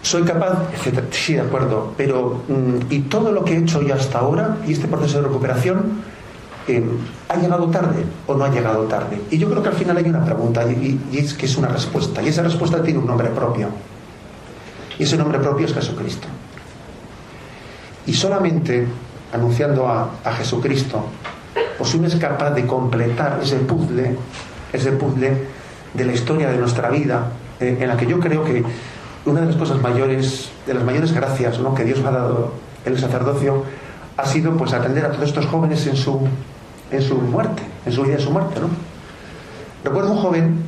soy capaz, etcétera. Sí, de acuerdo, pero mm, ¿y todo lo que he hecho ya hasta ahora y este proceso de recuperación eh, ha llegado tarde o no ha llegado tarde? Y yo creo que al final hay una pregunta y, es que es una respuesta y esa respuesta tiene un nombre propio y ese nombre propio es Jesucristo. Y solamente anunciando a, Jesucristo, pues uno es capaz de completar ese puzzle, ese puzzle de la historia de nuestra vida, eh, en la que yo creo que una de las cosas mayores, de las mayores gracias que Dios me ha dado el sacerdocio, ha sido pues atender a todos estos jóvenes en su, en su muerte, en su vida de su muerte. ¿no? Recuerdo un joven,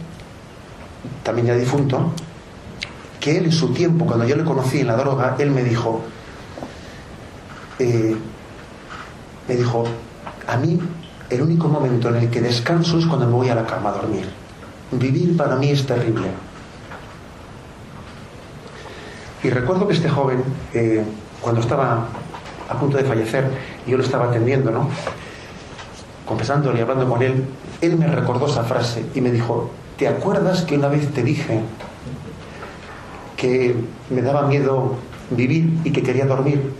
también ya difunto, que él en su tiempo, cuando yo le conocí en la droga, él me dijo, eh, me dijo, a mí el único momento en el que descanso es cuando me voy a la cama a dormir. Vivir para mí es terrible. Y recuerdo que este joven, eh, cuando estaba a punto de fallecer, yo lo estaba atendiendo, ¿no? Confesándole y hablando con él, él me recordó esa frase y me dijo, ¿te acuerdas que una vez te dije que me daba miedo vivir y que quería dormir?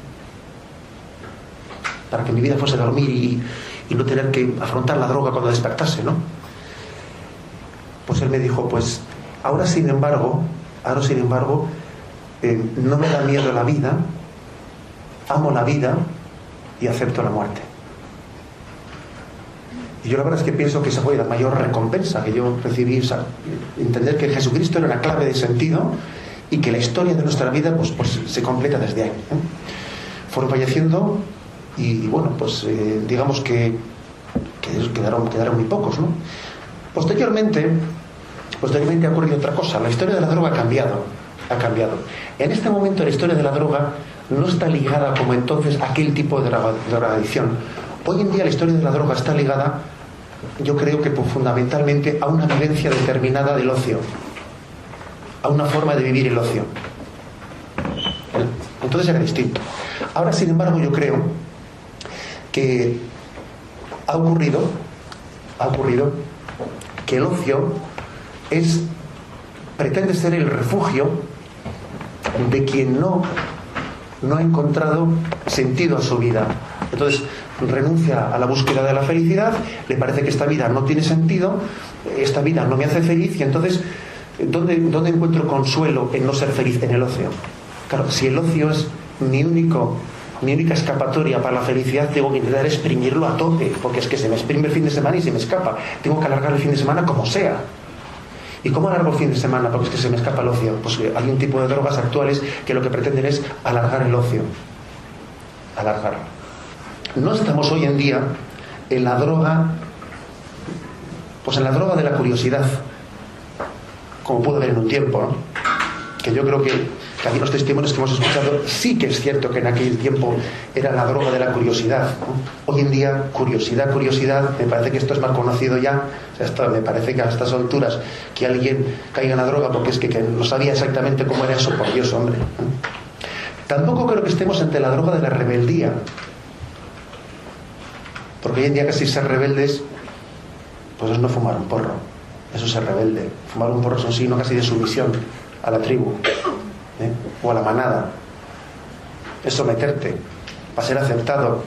Para que mi vida fuese dormir y, no tener que afrontar la droga cuando despertase, ¿no? Pues él me dijo, pues ahora sin embargo, ahora sin embargo, eh, no me da miedo la vida, amo la vida y acepto la muerte. Y yo la verdad es que pienso que esa fue la mayor recompensa que yo recibí, entender que Jesucristo era una clave de sentido y que la historia de nuestra vida pues, pues se completa desde ahí. Fueron falleciendo y, bueno, pues eh, digamos que, quedaron, quedaron muy pocos. ¿no? Posteriormente, posteriormente ha otra cosa, la historia de la droga ha cambiado ha cambiado. En este momento la historia de la droga no está ligada como entonces a aquel tipo de drogadicción. Hoy en día la historia de la droga está ligada, yo creo que fundamentalmente a una vivencia determinada del ocio, a una forma de vivir el ocio. Entonces era distinto. Ahora, sin embargo, yo creo que ha ocurrido, ha ocurrido que el ocio es pretende ser el refugio de quien no, no ha encontrado sentido a su vida. Entonces renuncia a la búsqueda de la felicidad, le parece que esta vida no tiene sentido, esta vida no me hace feliz y entonces, ¿dónde, dónde encuentro consuelo en no ser feliz? En el ocio. Claro, si el ocio es mi único mi única escapatoria para la felicidad tengo que intentar exprimirlo a tope, porque es que se me exprime el fin de semana y se me escapa. Tengo que alargar el fin de semana como sea. ¿Y cómo alargo el fin de semana? Porque es que se me escapa el ocio. Pues hay un tipo de drogas actuales que lo que pretenden es alargar el ocio. Alargar. No estamos hoy en día en la droga, pues en la droga de la curiosidad, como pudo haber en un tiempo. Que yo creo que que aquí los testimonios que hemos escuchado sí que es cierto que en aquel tiempo era la droga de la curiosidad. Hoy en día, curiosidad, curiosidad, me parece que esto es más conocido ya. esto, me parece que a estas alturas que alguien caiga en la droga porque es que, no sabía exactamente cómo era eso, por Dios, hombre. Tampoco creo que estemos ante la droga de la rebeldía. Porque hoy en día casi ser rebeldes, pues es no fumar un porro. Eso es ser rebelde. Fumar un porro es un signo casi de sumisión. a la tribu ¿eh? o a la manada. Es someterte para ser aceptado,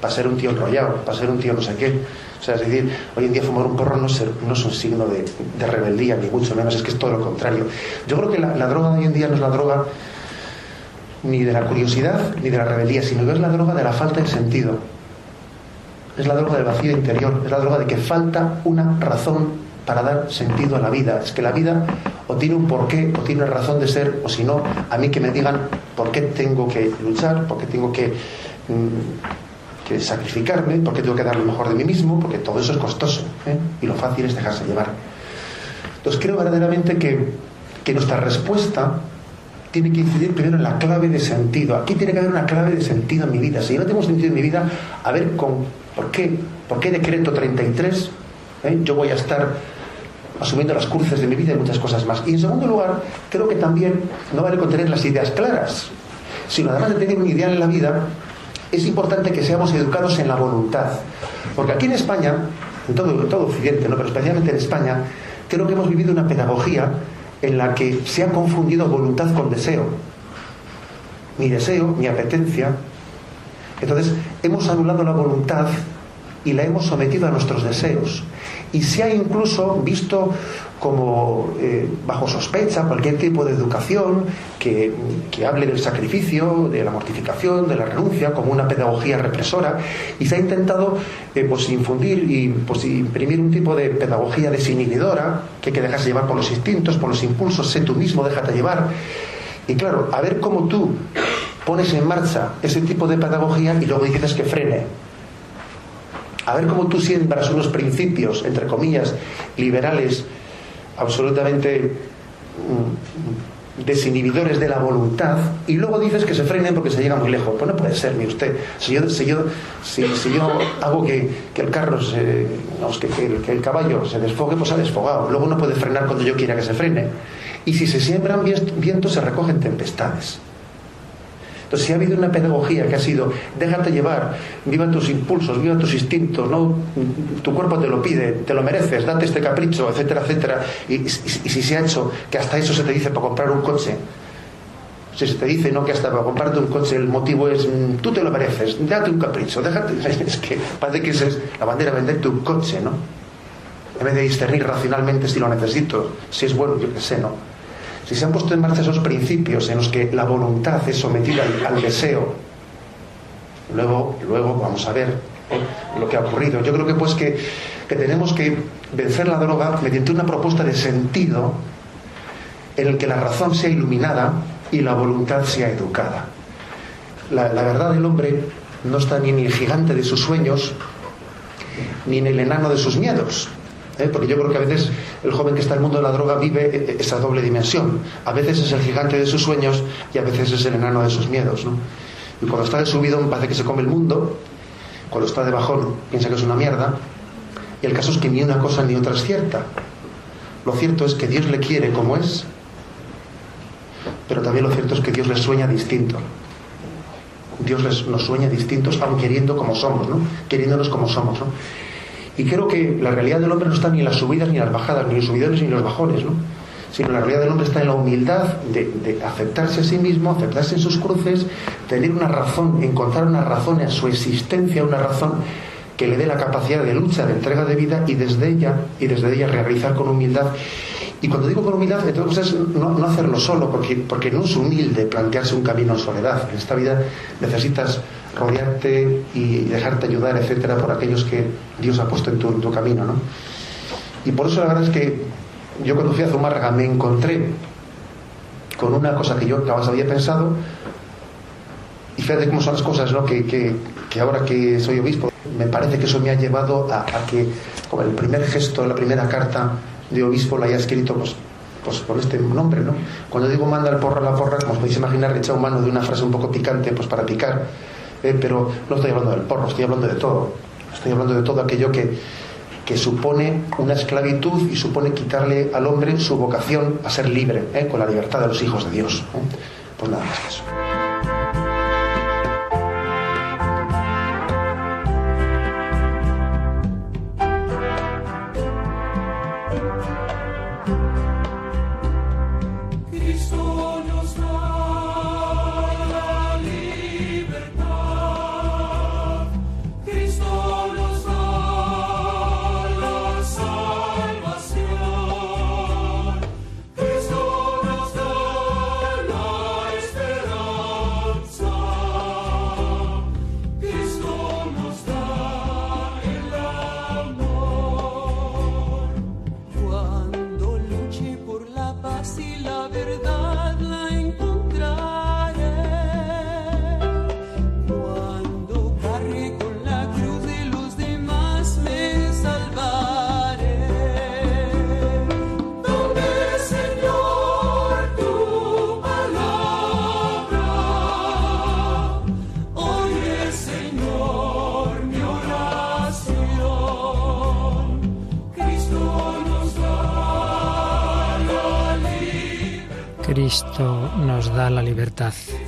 para ser un tío enrollado, para ser un tío no sé qué. O sea, es decir, hoy en día fumar un porro no es, no es un signo de, de, rebeldía, ni mucho menos, es que es todo lo contrario. Yo creo que la, la, droga de hoy en día no es la droga ni de la curiosidad ni de la rebeldía, sino que es la droga de la falta de sentido. Es la droga del vacío interior, es la droga de que falta una razón para dar sentido a la vida. Es que la vida o tiene un porqué, o tiene una razón de ser, o si no, a mí que me digan por qué tengo que luchar, por qué tengo que, mm, que sacrificarme, por qué tengo que dar lo mejor de mí mismo, porque todo eso es costoso ¿eh? y lo fácil es dejarse llevar. Entonces creo verdaderamente que, que nuestra respuesta tiene que incidir primero en la clave de sentido. Aquí tiene que haber una clave de sentido en mi vida. Si yo no tengo sentido en mi vida, a ver con por qué, por qué decreto 33 ¿eh? yo voy a estar asumiendo las cruces de mi vida y muchas cosas más. Y en segundo lugar, creo que también no vale con tener las ideas claras, sino además de tener un ideal en la vida, es importante que seamos educados en la voluntad. Porque aquí en España, en todo, todo Occidente, ¿no? pero especialmente en España, creo que hemos vivido una pedagogía en la que se ha confundido voluntad con deseo. Mi deseo, mi apetencia. Entonces, hemos anulado la voluntad y la hemos sometido a nuestros deseos. Y se ha incluso visto como eh, bajo sospecha cualquier tipo de educación que, que, hable del sacrificio, de la mortificación, de la renuncia, como una pedagogía represora, y se ha intentado eh, pues, infundir y pues, imprimir un tipo de pedagogía desinhibidora, que hay que dejarse llevar por los instintos, por los impulsos, sé tú mismo, déjate llevar. Y claro, a ver cómo tú pones en marcha ese tipo de pedagogía y luego dices que frene a ver cómo tú siembras unos principios, entre comillas, liberales, absolutamente mm, desinhibidores de la voluntad, y luego dices que se frenen porque se llega muy lejos. Pues no puede ser, ni usted. Si yo, si yo, si, yo hago que, el carro, se, que, que el caballo se desfogue, pues ha desfogado. Luego no puede frenar cuando yo quiera que se frene. Y si se siembran vientos, se recogen tempestades. Entonces, si ha habido una pedagogía que ha sido, déjate llevar, viva tus impulsos, viva tus instintos, ¿no? tu cuerpo te lo pide, te lo mereces, date este capricho, etcétera, etcétera, y, si se ha hecho que hasta eso se te dice para comprar un coche, si se te dice no que hasta para comprarte un coche el motivo es mm, tú te lo mereces, date un capricho, déjate, es que parece que es la bandera venderte un coche, ¿no? En vez de discernir racionalmente si lo necesito, si es bueno, yo qué sé, ¿no? Si se han puesto en marcha esos principios en los que la voluntad es sometida al, deseo, luego, luego vamos a ver lo que ha ocurrido. Yo creo que pues que, tenemos que vencer la droga mediante una propuesta de sentido en el que la razón sea iluminada y la voluntad sea educada. La, la verdad del hombre no está ni en el gigante de sus sueños, ni en el enano de sus miedos. ¿Eh? porque yo creo que a veces el joven que está en el mundo de la droga vive eh, eh, esa doble dimensión. A veces es el gigante de sus sueños y a veces es el enano de sus miedos. Y cuando está de subido parece que se come el mundo, cuando está de bajón piensa que es una mierda, y el caso es que ni una cosa ni otra es cierta. Lo cierto es que Dios le quiere como es, pero también lo cierto es que Dios le sueña distinto. Dios les, nos sueña distintos, aun queriendo como somos, ¿no? Queriéndonos como somos, ¿no? Y creo que la realidad del hombre no está ni en las subidas ni en las bajadas, ni en los subidones ni en los bajones, ¿no? sino la realidad del hombre está en la humildad de, aceptarse a sí mismo, aceptarse en sus cruces, tener una razón, encontrar una razón en su existencia, una razón que le dé la capacidad de lucha, de entrega de vida y desde ella, y desde ella realizar con humildad. Y cuando digo con humildad, entonces no, no hacerlo solo, porque, porque no es humilde plantearse un camino en soledad. En esta vida necesitas rodearte y dejarte ayudar, etcétera, por aquellos que Dios ha puesto en tu, camino, ¿no? Y por eso la verdad es que yo cuando fui a Zumárraga me encontré con una cosa que yo jamás había pensado y fíjate cómo son las cosas, ¿no? Que, que, ahora que soy obispo, me parece que eso me ha llevado a, que, como el primer gesto, la primera carta de obispo la haya escrito, pues, pues por este nombre, ¿no? Cuando digo manda el porro a la porra, como os podéis imaginar, he echado mano de una frase un poco picante, pues para picar eh, pero no estoy hablando del porro, estoy hablando de todo. Estoy hablando de todo aquello que, que supone una esclavitud y supone quitarle al hombre su vocación a ser libre, eh, con la libertad de los hijos de Dios. Pues nada más que eso.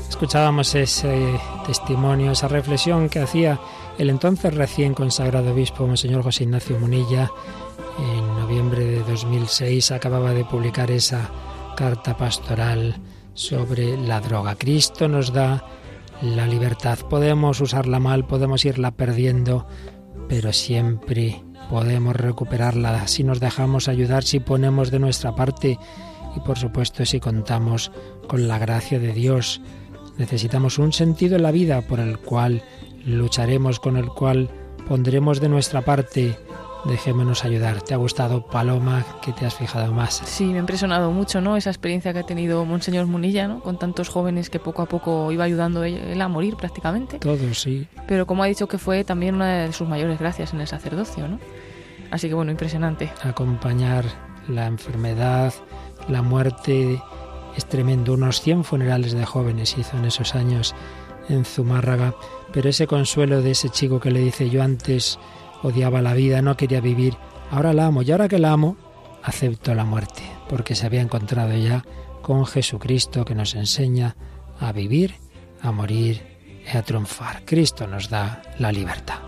Escuchábamos ese testimonio, esa reflexión que hacía el entonces recién consagrado obispo Monseñor José Ignacio Munilla. En noviembre de 2006 acababa de publicar esa carta pastoral sobre la droga. Cristo nos da la libertad. Podemos usarla mal, podemos irla perdiendo, pero siempre podemos recuperarla si nos dejamos ayudar, si ponemos de nuestra parte y por supuesto si contamos con la gracia de Dios. Necesitamos un sentido en la vida por el cual lucharemos, con el cual pondremos de nuestra parte. Dejémonos ayudar. ¿Te ha gustado, Paloma? ¿Qué te has fijado más? Sí, me ha impresionado mucho, ¿no? Esa experiencia que ha tenido Monseñor Munilla, ¿no? Con tantos jóvenes que poco a poco iba ayudando él a morir prácticamente. Todos, sí. Pero como ha dicho que fue también una de sus mayores gracias en el sacerdocio, ¿no? Así que bueno, impresionante. Acompañar la enfermedad, la muerte es tremendo. Unos 100 funerales de jóvenes hizo en esos años en Zumárraga, pero ese consuelo de ese chico que le dice yo antes odiaba la vida, no quería vivir, ahora la amo y ahora que la amo, acepto la muerte, porque se había encontrado ya con Jesucristo que nos enseña a vivir, a morir y a triunfar. Cristo nos da la libertad.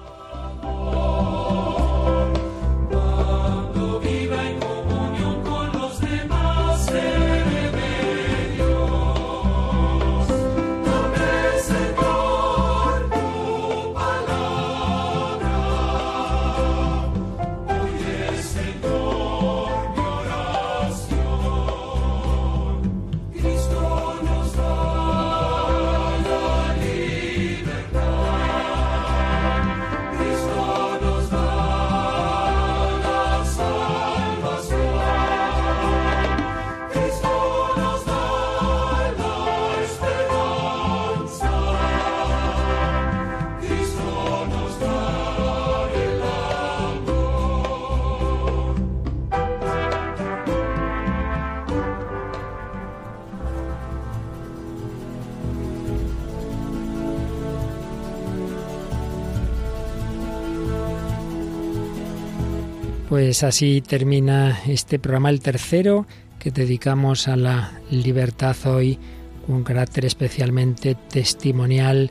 Pues así termina este programa, el tercero que dedicamos a la libertad hoy, un carácter especialmente testimonial,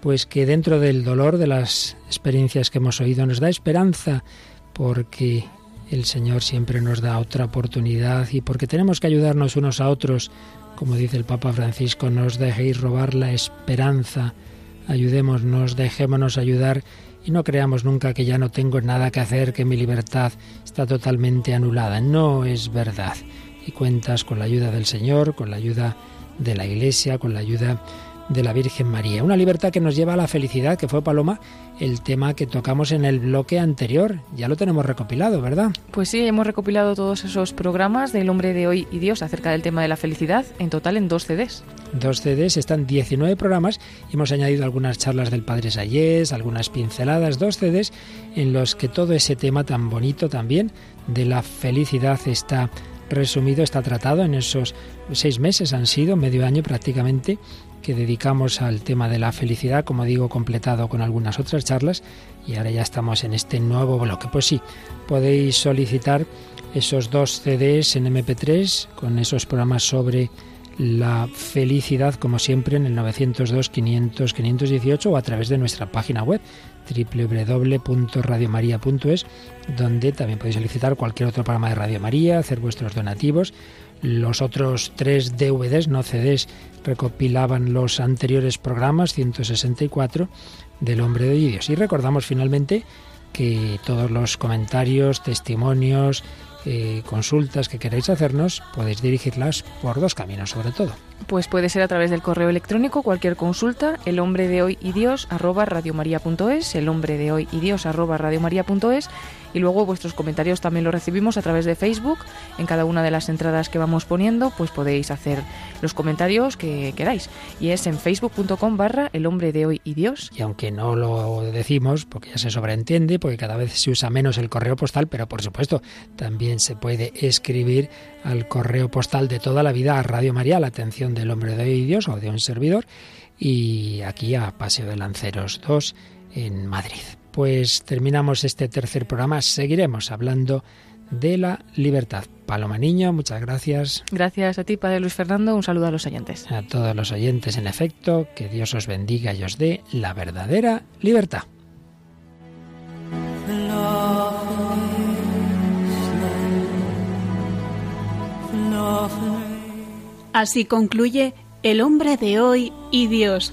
pues que dentro del dolor de las experiencias que hemos oído nos da esperanza, porque el Señor siempre nos da otra oportunidad y porque tenemos que ayudarnos unos a otros, como dice el Papa Francisco, nos dejéis robar la esperanza, ayudémonos, dejémonos ayudar y no creamos nunca que ya no tengo nada que hacer, que mi libertad está totalmente anulada. No es verdad. Y cuentas con la ayuda del Señor, con la ayuda de la Iglesia, con la ayuda de la Virgen María. Una libertad que nos lleva a la felicidad, que fue Paloma el tema que tocamos en el bloque anterior. Ya lo tenemos recopilado, ¿verdad? Pues sí, hemos recopilado todos esos programas del hombre de hoy y Dios acerca del tema de la felicidad, en total en dos CDs. Dos CDs, están 19 programas y hemos añadido algunas charlas del Padre Sayés, algunas pinceladas, dos CDs en los que todo ese tema tan bonito también de la felicidad está resumido, está tratado en esos seis meses, han sido medio año prácticamente, que dedicamos al tema de la felicidad, como digo, completado con algunas otras charlas y ahora ya estamos en este nuevo bloque. Pues sí, podéis solicitar esos dos CDs en MP3 con esos programas sobre la felicidad, como siempre, en el 902-500-518 o a través de nuestra página web www.radiomaria.es, donde también podéis solicitar cualquier otro programa de Radio María, hacer vuestros donativos. Los otros tres DVDs, no CDs, recopilaban los anteriores programas, 164, del Hombre de Dios. Y recordamos finalmente que todos los comentarios, testimonios, eh, consultas que queráis hacernos, podéis dirigirlas por dos caminos sobre todo. Pues puede ser a través del correo electrónico cualquier consulta, el hombre de hoy y Dios arroba radiomaria.es, el hombre de hoy y Dios arroba y luego vuestros comentarios también los recibimos a través de Facebook. En cada una de las entradas que vamos poniendo, pues podéis hacer los comentarios que queráis. Y es en facebook.com barra el hombre de hoy y Dios. Y aunque no lo decimos, porque ya se sobreentiende, porque cada vez se usa menos el correo postal, pero por supuesto también se puede escribir al correo postal de toda la vida a Radio María, la atención del hombre de hoy y Dios o de un servidor, y aquí a Paseo de Lanceros 2 en Madrid pues terminamos este tercer programa. Seguiremos hablando de la libertad. Paloma Niño, muchas gracias. Gracias a ti, Padre Luis Fernando. Un saludo a los oyentes. A todos los oyentes, en efecto, que Dios os bendiga y os dé la verdadera libertad. Así concluye El hombre de hoy y Dios,